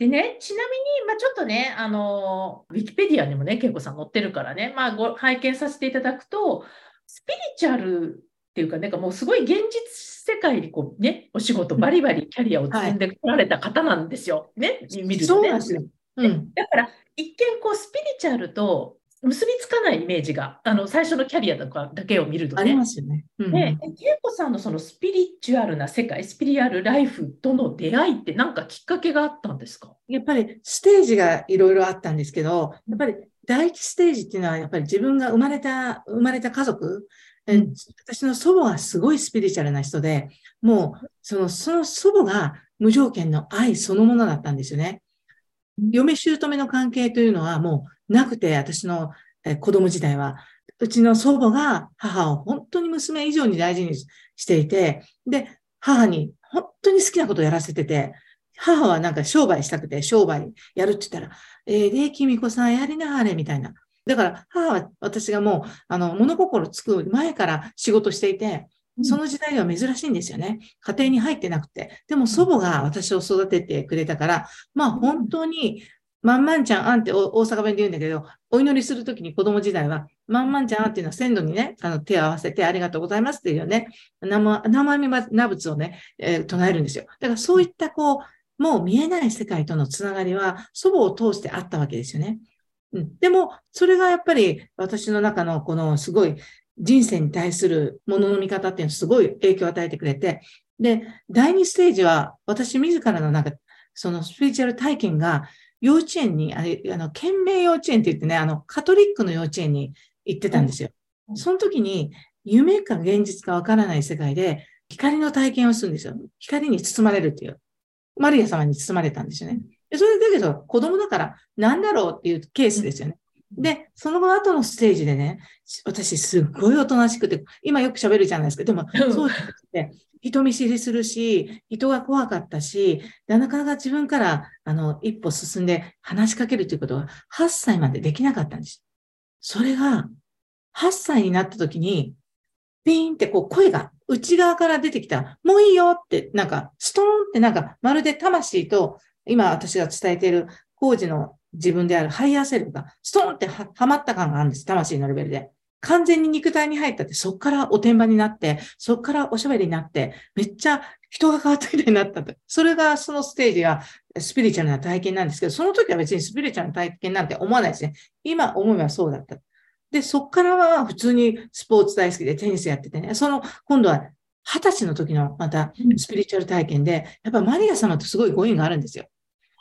でね、ちなみに、まあ、ちょっとね、あの、ウィキペディアにもね、恵子さん載ってるからね、まあ、ご拝見させていただくと、スピリチュアルっていうか、なんかもうすごい現実世界にこうね、お仕事、バリバリキャリアを積んでこられた方なんですよ。ね、見るとね。うん、だから、一見こう、スピリチュアルと結びつかないイメージが、あの、最初のキャリアとかだけを見るとね。ありますよね。うん、で、恵子さんのそのスピリチュアルな世界、スピリアルライフとの出会いって何かきっかけがあったんですか？やっぱりステージがいろいろあったんですけど、やっぱり第一ステージっていうのは、やっぱり自分が生まれた、生まれた家族、うん、私の祖母はすごいスピリチュアルな人で、もう、その、その祖母が無条件の愛そのものだったんですよね。嫁姑の関係というのはもうなくて、私の子供時代は。うちの祖母が母を本当に娘以上に大事にしていて、で、母に本当に好きなことをやらせてて、母はなんか商売したくて商売やるって言ったら、えー、で、君子さんやりなはれみたいな。だから母は私がもう、あの、物心つく前から仕事していて、その時代では珍しいんですよね。家庭に入ってなくて。でも祖母が私を育ててくれたから、まあ本当にまんまんちゃんあんって大阪弁で言うんだけど、お祈りするときに子供時代は、まんまんちゃんあんっていうのは鮮度にね、あの手を合わせてありがとうございますっていうね、生、生身な仏をね、えー、唱えるんですよ。だからそういったこう、もう見えない世界とのつながりは祖母を通してあったわけですよね。うん、でも、それがやっぱり私の中のこのすごい人生に対するものの見方っていうのはすごい影響を与えてくれて、で、第2ステージは私自らのなんか、そのスピリチュアル体験が幼稚園に、あれ、あの、県名幼稚園って言ってね、あの、カトリックの幼稚園に行ってたんですよ。その時に、夢か現実かわからない世界で、光の体験をするんですよ。光に包まれるっていう。マリア様に包まれたんですよね。でそれだけど、子供だから何だろうっていうケースですよね。で、その後後のステージでね、私すっごいおとなしくて、今よく喋るじゃないですか。でも、そうじゃなくて、人見知りするし、人が怖かったし、なかなか自分から、あの、一歩進んで話しかけるということは、8歳までできなかったんです。それが、8歳になった時に、ピーンってこう声が内側から出てきた。もういいよって、なんか、ストーンってなんか、まるで魂と、今私が伝えている高次の自分である higher self が、ストーンってはまった感があるんです。魂のレベルで。完全に肉体に入ったって、そっからおてんばになって、そっからおしゃべりになって、めっちゃ人が変わったみたいになったと。それがそのステージがスピリチュアルな体験なんですけど、その時は別にスピリチュアルな体験なんて思わないですね。今思えばそうだった。で、そっからは普通にスポーツ大好きでテニスやっててね、その、今度は二十歳の時のまたスピリチュアル体験で、やっぱマリア様とすごいご縁があるんですよ。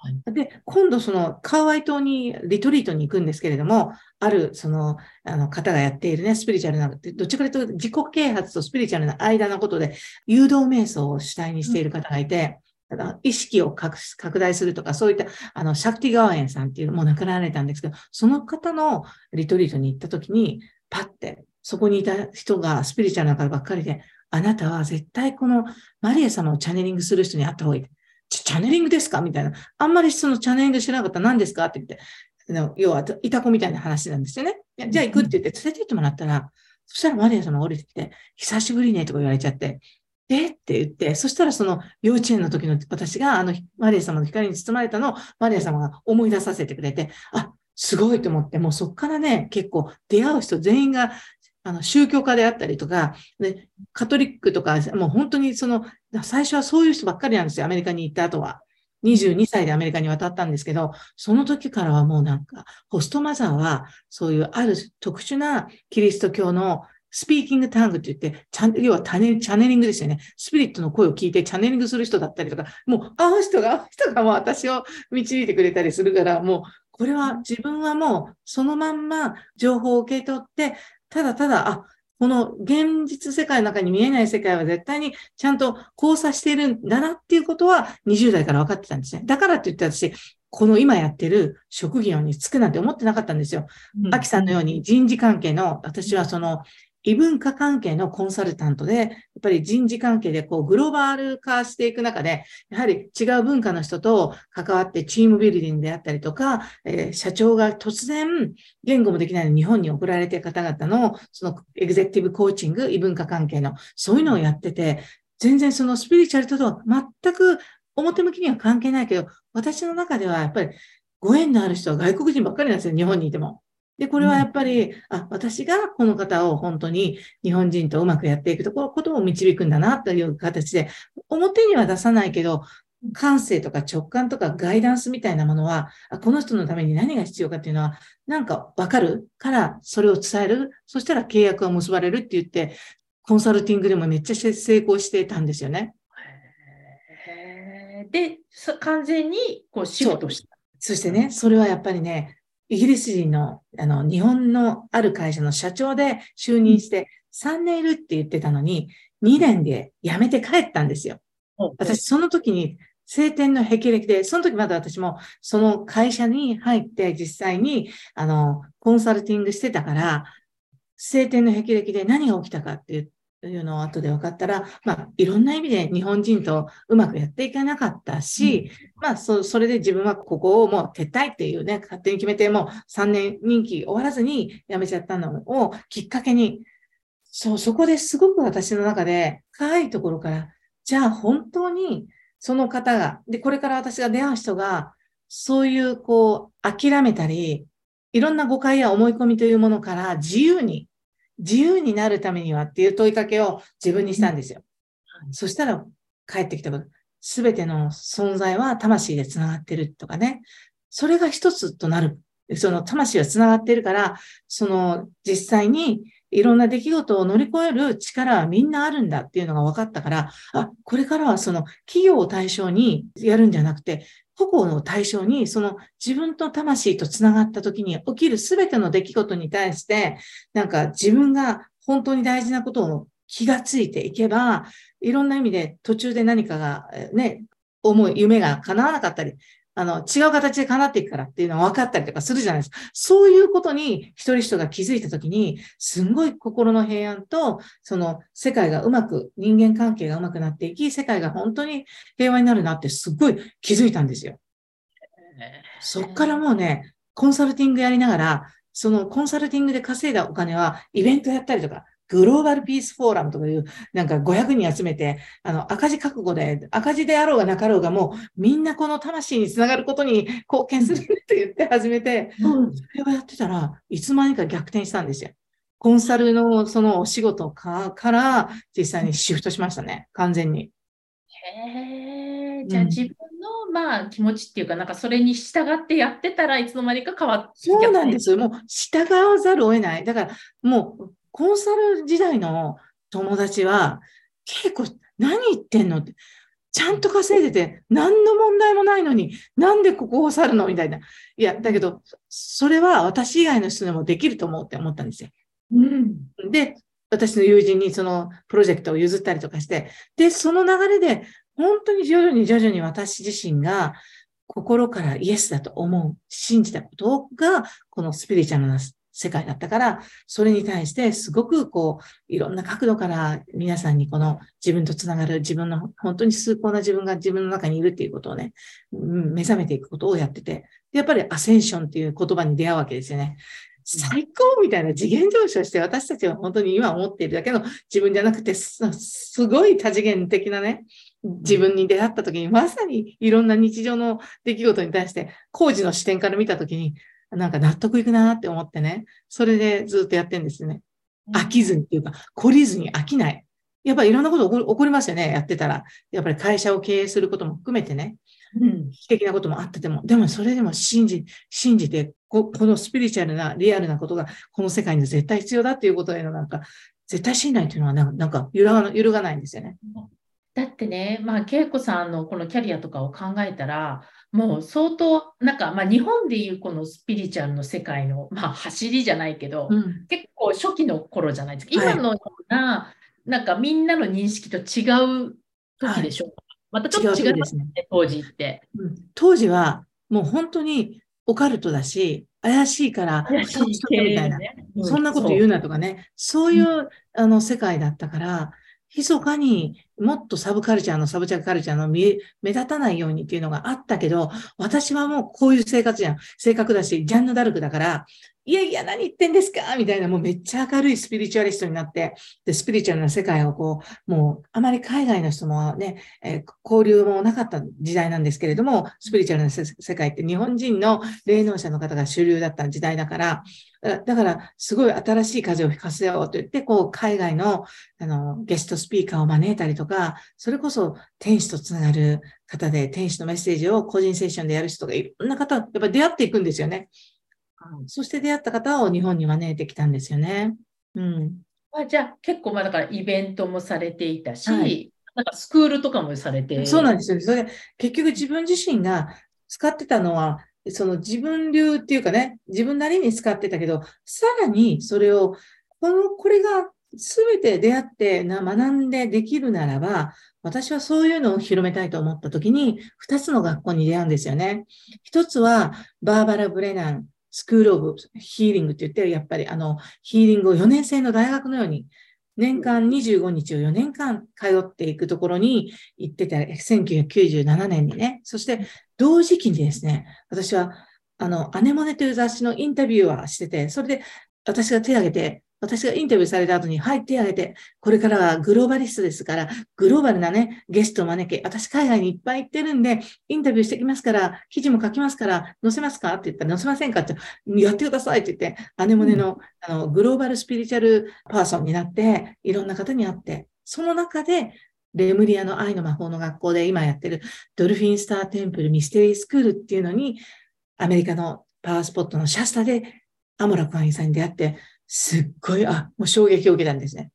はい、で、今度そのカワイ島にリトリートに行くんですけれども、あるそのあの方がやっているね、スピリチュアルな、どっちかというと自己啓発とスピリチュアルな間のことで、誘導瞑想を主体にしている方がいて、うん、意識を拡大するとか、そういった、あの、シャクティガワエンさんっていうのも亡くなられたんですけど、その方のリトリートに行った時に、パッて、そこにいた人がスピリチュアルな方ばっかりで、あなたは絶対このマリア様をチャネリングする人に会った方がいい。チャネリングですか？みたいな。あんまりそのチャネリングしなかった。ら何ですか？って言って、要は、いた子みたいな話なんですよね。じゃあ行くって言って連れて行ってもらったら、そしたらマリア様が降りてきて、久しぶりねとか言われちゃって、え？って言って、そしたらその幼稚園の時の私があのマリア様の光に包まれたのをマリア様が思い出させてくれて、あ、すごいと思って、もうそっからね、結構出会う人全員があの宗教家であったりとか、でカトリックとか、もう本当にその、最初はそういう人ばっかりなんですよ、アメリカに行った後は。22歳でアメリカに渡ったんですけど、その時からはもうなんか、ホストマザーは、そういうある特殊なキリスト教のスピーキングタングって言って、ちゃん要はチャネチャネリングですよね。スピリットの声を聞いてチャネリングする人だったりとか、もう、あの人が、あの人がもう私を導いてくれたりするから、もう、これは自分はもうそのまんま情報を受け取って、ただただ、あ、この現実世界の中に見えない世界は絶対にちゃんと交差しているんだなっていうことは20代から分かってたんですね。だからって言って私、この今やってる職業に就くなんて思ってなかったんですよ。ア、う、キ、ん、さんのように人事関係の、私はその異文化関係のコンサルタントで、やっぱり人事関係でこうグローバル化していく中で、やはり違う文化の人と関わってチームビルディングであったりとか、えー、社長が突然言語もできないのに日本に送られている方々のそのエグゼクティブコーチング、異文化関係のそういうのをやってて、全然そのスピリチュアルとは全く表向きには関係ないけど、私の中ではやっぱりご縁のある人は外国人ばっかりなんですよ、日本にいても。で、これはやっぱり、あ、私がこの方を本当に日本人とうまくやっていくところ、ことを導くんだなという形で、表には出さないけど、感性とか直感とかガイダンスみたいなものは、あこの人のために何が必要かっていうのは、なんかわかるからそれを伝える。そしたら契約が結ばれるって言って、コンサルティングでもめっちゃ成功してたんですよね。で、完全にこうシフトした。そしてね、それはやっぱりね、イギリス人の、あの、日本のある会社の社長で就任して3年いるって言ってたのに、2年で辞めて帰ったんですよ。私、その時に、晴天の霹靂で、その時まだ私もその会社に入って実際に、あの、コンサルティングしてたから、晴天の霹靂で何が起きたかっていうのを後で分かったら、まあ、いろんな意味で日本人とうまくやっていかなかったし、うん、まあ、そ、それで自分はここをもう撤退っていうね、勝手に決めて、もう3年任期終わらずに辞めちゃったのをきっかけに、そう、そこですごく私の中で深いところから、じゃあ本当にその方が、で、これから私が出会う人が、そういう、こう、諦めたり、いろんな誤解や思い込みというものから自由に自由になるためにはっていう問いかけを自分にしたんですよ。うん、そしたら帰ってきたこと、すべての存在は魂で繋がってるとかね。それが一つとなる。その魂は繋がってるから、その実際にいろんな出来事を乗り越える力はみんなあるんだっていうのが分かったから、あ、これからはその企業を対象にやるんじゃなくて、個々の対象に、その自分と魂と繋がった時に起きる全ての出来事に対して、なんか自分が本当に大事なことを気がついていけば、いろんな意味で途中で何かがね、思い、夢が叶わなかったり、あの、違う形で叶っていくからっていうのは分かったりとかするじゃないですか。そういうことに一人一人が気づいたときに、すんごい心の平安と、その世界がうまく、人間関係がうまくなっていき、世界が本当に平和になるなってすっごい気づいたんですよ。そっからもうね、コンサルティングやりながら、そのコンサルティングで稼いだお金はイベントやったりとか、グローバルピースフォーラムとかいう、なんか500人集めて、あの、赤字覚悟で、赤字であろうがなかろうが、もうみんなこの魂につながることに貢献するって言って始めて、うん、それをやってたらいつまにか逆転したんですよ。コンサルのそのお仕事かから実際にシフトしましたね、完全に。へえ、じゃあ自分の、まあ気持ちっていうか、なんかそれに従ってやってたらいつの間にか変わってそうなんですよ。もう従わざるを得ない。だからもうコンサル時代の友達は、結構何言ってんの？って、ちゃんと稼いでて、何の問題もないのに、なんでここを去るの？みたいな。いや、だけど、それは私以外の人でもできると思うって思ったんですよ。うん、で、私の友人にそのプロジェクトを譲ったりとかして、で、その流れで、本当に徐々に徐々に私自身が心からイエスだと思う、信じたことが、このスピリチュアルな世界だったから、それに対してすごくこう、いろんな角度から皆さんにこの自分とつながる自分の本当に崇高な自分が自分の中にいるっていうことをね、目覚めていくことをやってて、やっぱりアセンションっていう言葉に出会うわけですよね。最高みたいな次元上昇して私たちは本当に今思っているだけの自分じゃなくてすごい多次元的なね、自分に出会った時にまさにいろんな日常の出来事に対して工事の視点から見た時になんか納得いくなって思ってね、それでずっとやってんですね。飽きずにっていうか、懲りずに飽きない。やっぱりいろんなこと起こりますよね、やってたら。やっぱり会社を経営することも含めてね、うん、危機的なこともあってても、でもそれでも信じ、信じてこ、このスピリチュアルな、リアルなことがこの世界に絶対必要だっていうことへのなんか、絶対信頼っていうのはなんか揺るが揺るがないんですよね。だってね、まあ、恵子さんのこのキャリアとかを考えたら、もう相当、なんか、まあ、日本でいうこのスピリチュアルの世界の、まあ、走りじゃないけど、うん、結構初期の頃じゃないですか。今のような、はい、なんかみんなの認識と違う時でしょ？う、はい、またちょっと違いますね、当時って、うん。当時は、もう本当にオカルトだし、怪しいから、みたいな、ねうん、そんなこと言うなとかね、そういう、あの世界だったから、密かにもっとサブカルチャーのサブチャーカルチャーの目立たないようにっていうのがあったけど、私はもうこういう生活じゃん。性格だし、ジャンヌ・ダルクだから、いやいや、何言ってんですか？みたいな、もうめっちゃ明るいスピリチュアリストになって、で、スピリチュアルな世界をこう、もう、あまり海外の人もね、えー、交流もなかった時代なんですけれども、スピリチュアルな世界って日本人の霊能者の方が主流だった時代だから、だから、すごい新しい風を吹かせようと言って、こう、海外の、あの、ゲストスピーカーを招いたりとか、それこそ天使とつながる方で、天使のメッセージを個人セッションでやる人がいろんな方、やっぱ出会っていくんですよね。そして出会った方を日本に招いてきたんですよね。うん。あじゃあ結構まあだからイベントもされていたし、はい、なんかスクールとかもされてそうなんですよ。それ結局自分自身が使ってたのは、その自分流っていうかね、自分なりに使ってたけど、さらにそれを、この、これが全て出会ってな学んでできるならば、私はそういうのを広めたいと思った時に、二つの学校に出会うんですよね。一つは、バーバラ・ブレナンスクールオブヒーリングって言って、やっぱりあの、ヒーリングを4年生の大学のように、年間25日を4年間通っていくところに行ってた、1997年にね。そして同時期にですね、私は、あの、アネモネという雑誌のインタビューはしてて、それで私が手を挙げて、私がインタビューされた後に、はい、手を挙げて、これからはグローバリストですから、グローバルなね、ゲストを招け、私海外にいっぱい行ってるんで、インタビューしてきますから、記事も書きますから、載せますか？って言ったら、載せませんか？って、やってくださいって言って、アネモネの、あの、グローバルスピリチュアルパーソンになって、いろんな方に会って、その中で、レムリアの愛の魔法の学校で今やってるドルフィンスターテンプルミステリースクールっていうのに、アメリカのパワースポットのシャスタでアモラクアインさんに出会って、すっごい、あ、もう衝撃を受けたんですね。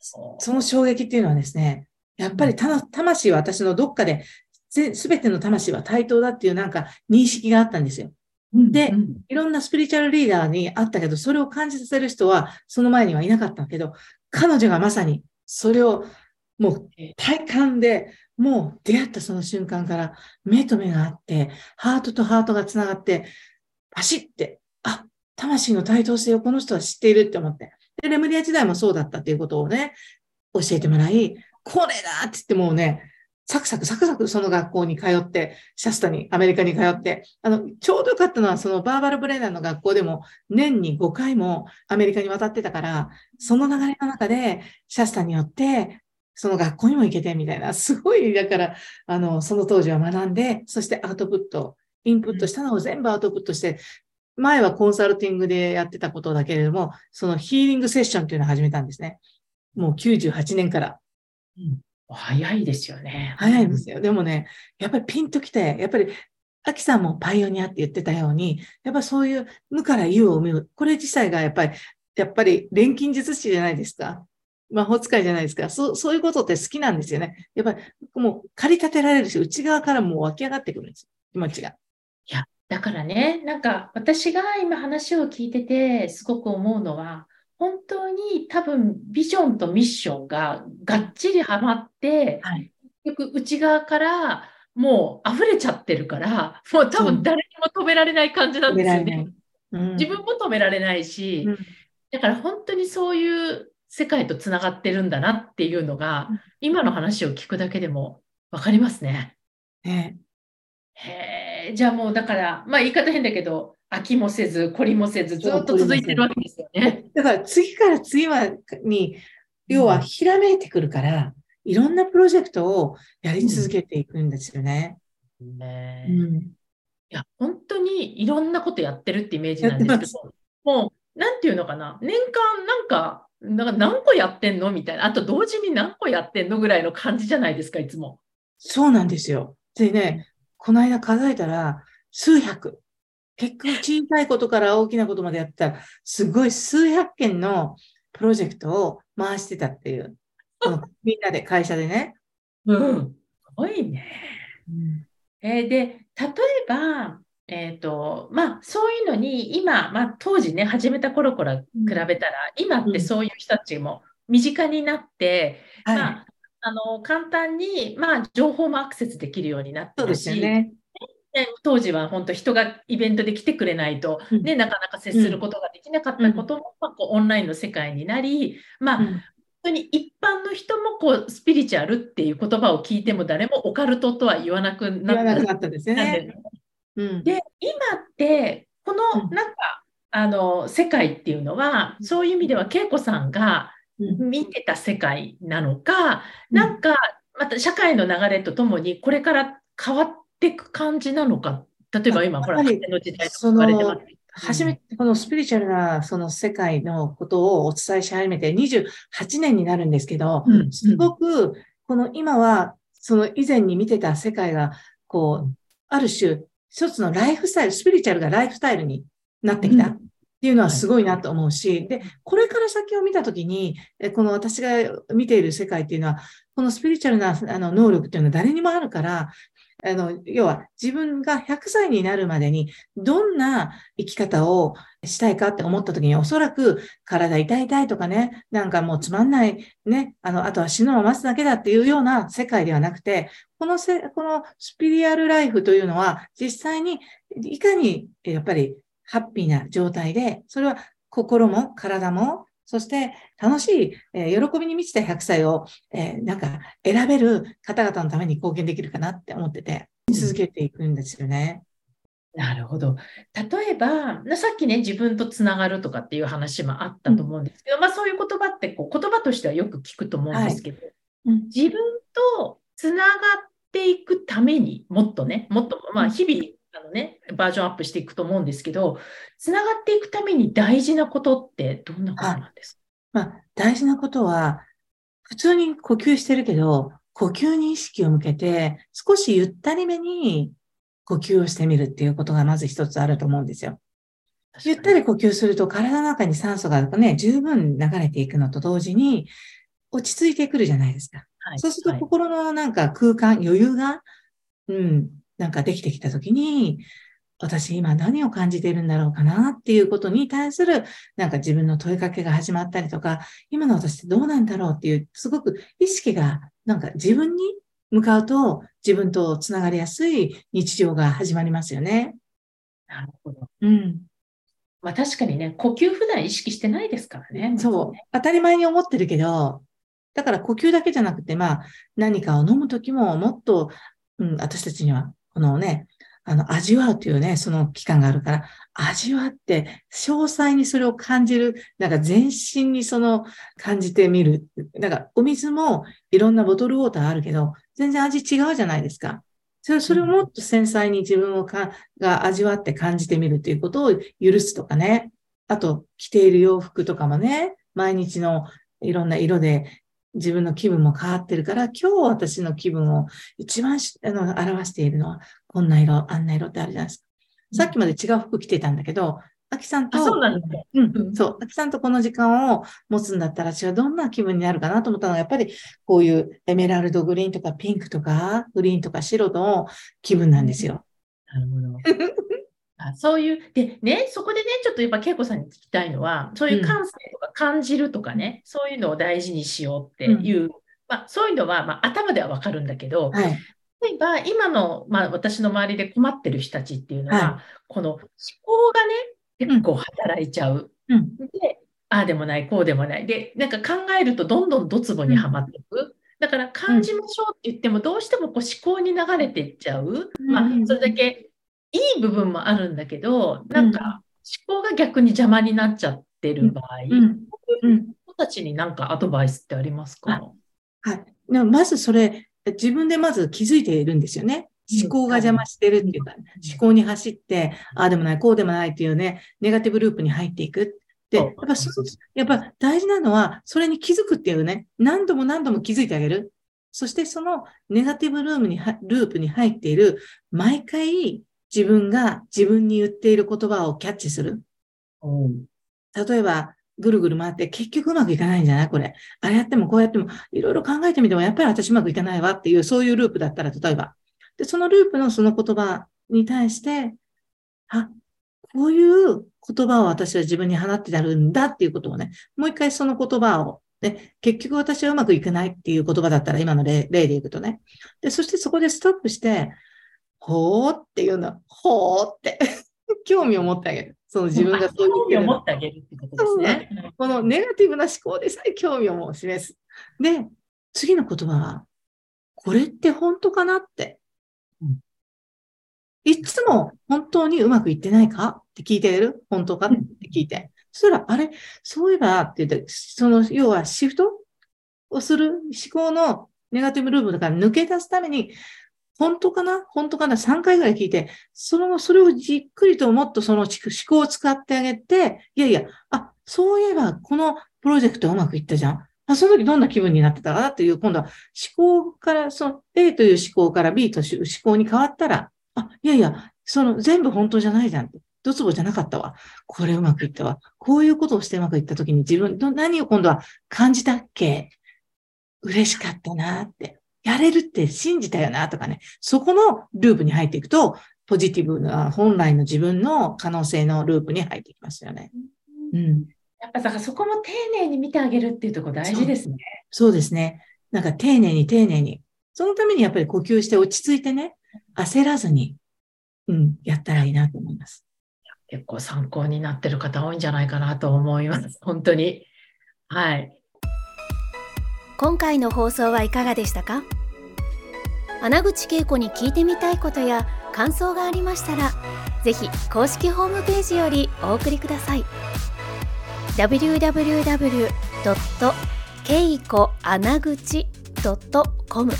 その衝撃っていうのはですね、やっぱり魂は私のどっかで、すべての魂は対等だっていうなんか認識があったんですよ。で、いろんなスピリチュアルリーダーにあったけど、それを感じさせる人はその前にはいなかったけど、彼女がまさにそれをもう体感で、もう出会ったその瞬間から目と目があって、ハートとハートが繋がって、パシッて魂の対等性をこの人は知っているって思って。で、レムリア時代もそうだったっていうことをね、教えてもらい、これだって言ってもうね、サクサクサクサクその学校に通って、シャスタに、アメリカに通って、あの、ちょうどよかったのは、そのバーバル・ブレナーの学校でも、年に5回もアメリカに渡ってたから、その流れの中で、シャスタによって、その学校にも行けてみたいな、すごい、だから、あの、その当時は学んで、そしてアウトプット、インプットしたのを全部アウトプットして、前はコンサルティングでやってたことだけれども、そのヒーリングセッションというのを始めたんですね。もう98年から。うん、早いですよね。早いんですよ。でもね、やっぱりピンときて、やっぱり、アキさんもパイオニアって言ってたように、やっぱそういう無から有を生む。これ自体がやっぱり、やっぱり錬金術師じゃないですか。魔法使いじゃないですか。そう、そういうことって好きなんですよね。やっぱり、もう、駆り立てられるし、内側からもう湧き上がってくるんですよ。気持ちが。いや、だからね、なんか私が今話を聞いててすごく思うのは、本当に多分ビジョンとミッションががっちりはまって、はい、結局内側からもう溢れちゃってるから、もう多分誰にも止められない感じなんですよね。うん、自分も止められないし、うん、だから本当にそういう世界とつながってるんだなっていうのが、今の話を聞くだけでも分かりますね。ね。へえ、じゃあもうだから、まあ言い方変だけど、飽きもせず、懲りもせず、ずっと続いてるわけですよね。だから次から次はに、要はひらめいてくるから、いろんなプロジェクトをやり続けていくんですよね。ね。うん、いや、本当にいろんなことやってるってイメージなんですけど、もう、なんていうのかな、年間なんか、なんか何個やってんのみたいな、あと同時に何個やってんのぐらいの感じじゃないですか、いつも。そうなんですよ。でね、この間数えたら、数百。結局小さいことから大きなことまでやったら、すごい数百件のプロジェクトを回してたっていう。みんなで、会社でね。うん。すごいね。うん、えー、で、例えば、えっ、ー、と、まあ、そういうのに、今、まあ、当時ね、始めた頃から比べたら、うん、今ってそういう人たちも身近になって、うん、まあ、あの簡単に、まあ、情報もアクセスできるようになってるし、ね、当時は本当人がイベントで来てくれないと、ね、うん、なかなか接することができなかったことも、うん、まあ、こうオンラインの世界になり、まあ、うん、本当に一般の人もこうスピリチュアルっていう言葉を聞いても誰もオカルトとは言わなくなったったですね。で今ってこのなんかあの、世界っていうのは、そういう意味では、恵子さんが見てた世界なのか、うんなんか、また社会の流れとともに、これから変わっていく感じなのか。例えば今、ほら、の時代とかれてます。初めてこのスピリチュアルなその世界のことをお伝えし始めて28年になるんですけど、うんすごくこの今はその以前に見てた世界がこう、ある種一つのライフスタイル、スピリチュアルがライフスタイルになってきた。うんっていうのはすごいなと思うし、で、これから先を見たときに、えこの私が見ている世界っていうのは、このスピリチュアルなあの能力っていうのは誰にもあるから、あの、要は自分が100歳になるまでにどんな生き方をしたいかって思った時におそらく体痛い痛いとかね、なんかもうつまんないね、あの、あとは死ぬのを待つだけだっていうような世界ではなくて、このせ、このスピリアルライフというのは実際にいかにやっぱりハッピーな状態で、それは心も体もそして楽しい、えー喜びに満ちた100歳を、えーなんか選べる方々のために貢献できるかなって思ってて、続けていくんですよね。なるほど。例えば、なさっきね、自分とつながるとかっていう話もあったと思うんですけど、まあそういう言葉ってこう言葉としてはよく聞くと思うんですけど、うん自分とつながっていくためにもっとね、もっと、まあ日々、あのね、バージョンアップしていくと思うんですけど、つながっていくために大事なことってどんなことなんですか？まあ、大事なことは、普通に呼吸してるけど、呼吸に意識を向けて、少しゆったりめに呼吸をしてみるっていうことがまず一つあると思うんですよ。ゆったり呼吸すると体の中に酸素がね、十分流れていくのと同時に、落ち着いてくるじゃないですか。はい。そうするとはい。心のなんか空間、余裕が、うん、なんかできてきたときに、私今何を感じているんだろうかなっていうことに対する、なんか自分の問いかけが始まったりとか、今の私ってどうなんだろうっていう、すごく意識が、なんか自分に向かうと、自分とつながりやすい日常が始まりますよね。なるほど。うん。まあ確かにね、呼吸普段意識してないですからね。そう。当たり前に思ってるけど、だから呼吸だけじゃなくて、まあ、何かを飲むときももっと、うん、私たちには、このね、あの、味わうというね、その期間があるから、味わって、詳細にそれを感じる、なんか全身にその感じてみる。なんか、お水もいろんなボトルウォーターあるけど、全然味違うじゃないですか。それそれをもっと繊細に自分をかが味わって感じてみるということを許すとかね。あと、着ている洋服とかもね、毎日のいろんな色で自分の気分も変わってるから、今日私の気分を一番しあの表しているのは、こんな色、あんな色ってあるじゃないですか。さっきまで違う服着てたんだけど、アキさんと、あ、そうなんですね。うんうんそう。アキさんとこの時間を持つんだったら、私はどんな気分になるかなと思ったのが、やっぱりこういうエメラルドグリーンとかピンクとか、グリーンとか白の気分なんですよ。なるほど。あそういう、でね、そこでね、ちょっとやっぱ恵子さんに聞きたいのは、そういう感性とか感じるとかね、そういうのを大事にしようっていう、まあ、そういうのは、まあ、頭ではわかるんだけど、はい。例えば今の、まあ、私の周りで困ってる人たちっていうのは、はこの思考がね、結構働いちゃう。うん。で、ああでもない、こうでもない。で、なんか考えるとどんどんドツボにはまっていく。だから感じましょうって言っても、どうしてもこう思考に流れていっちゃう。まあうんうん、それだけいい部分もあるんだけど、なんか思考が逆に邪魔になっちゃってる場合、うん。うん。人たちになんかアドバイスってありますか？はい。でもまずそれ、自分でまず気づいているんですよね。思考が邪魔してるっていうか、思考に走って、ああでもない、こうでもないっていうね、ネガティブループに入っていく。で、やっぱそやっぱ大事なのは、それに気づくっていうね、何度も何度も気づいてあげる。そしてそのネガティブルームには、ループに入っている、毎回自分が自分に言っている言葉をキャッチする。うん例えば、ぐるぐる回って結局うまくいかないんじゃない？これ。あれやってもこうやっても、いろいろ考えてみても、やっぱり私うまくいかないわっていう、そういうループだったら、例えば。で、そのループのその言葉に対して、あ、こういう言葉を私は自分に放ってやるんだっていうことをね、もう一回その言葉を、ね、結局私はうまくいかないっていう言葉だったら、今の例例でいくとね。で、そしてそこでストップして、ほーっていうの、ほーって、興味を持ってあげる。その自分がそう興味を持ってあげるってことですね。このネガティブな思考でさえ興味をもう示す。で、次の言葉は、これって本当かなってうん。いつも本当にうまくいってないか？って聞いてる？本当か？って聞いて。そしたら、あれ？そういえばって言って、その、要はシフトをする思考のネガティブルームだから抜け出すために、本当かな？本当かな ?3 回ぐらい聞いて、その後、それをじっくりともっとその思考を使ってあげて、いやいや、あ、そういえばこのプロジェクトうまくいったじゃん。あその時どんな気分になってた？かなっていう、今度は思考から、その A という思考から B という思考に変わったら、あ、いやいや、その全部本当じゃないじゃん。ドツボじゃなかったわ。これうまくいったわ。こういうことをしてうまくいった時に自分の何を今度は感じたっけ？嬉しかったなって。やれるって信じたよなとかね。そこのループに入っていくと、ポジティブな本来の自分の可能性のループに入ってきますよね。うん。やっぱだからそこも丁寧に見てあげるっていうところ大事ですねそ。そうですね。なんか丁寧に丁寧に。そのためにやっぱり呼吸して落ち着いてね、焦らずに、うん、やったらいいなと思います。結構参考になってる方多いんじゃないかなと思います。本当に。はい。今回の放送はいかがでしたか？穴口恵子に聞いてみたいことや感想がありましたら、ぜひ公式ホームページよりお送りください。www.keikoanaguchi.com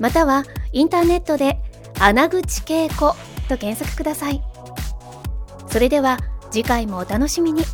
またはインターネットで穴口恵子と検索ください。それでは次回もお楽しみに。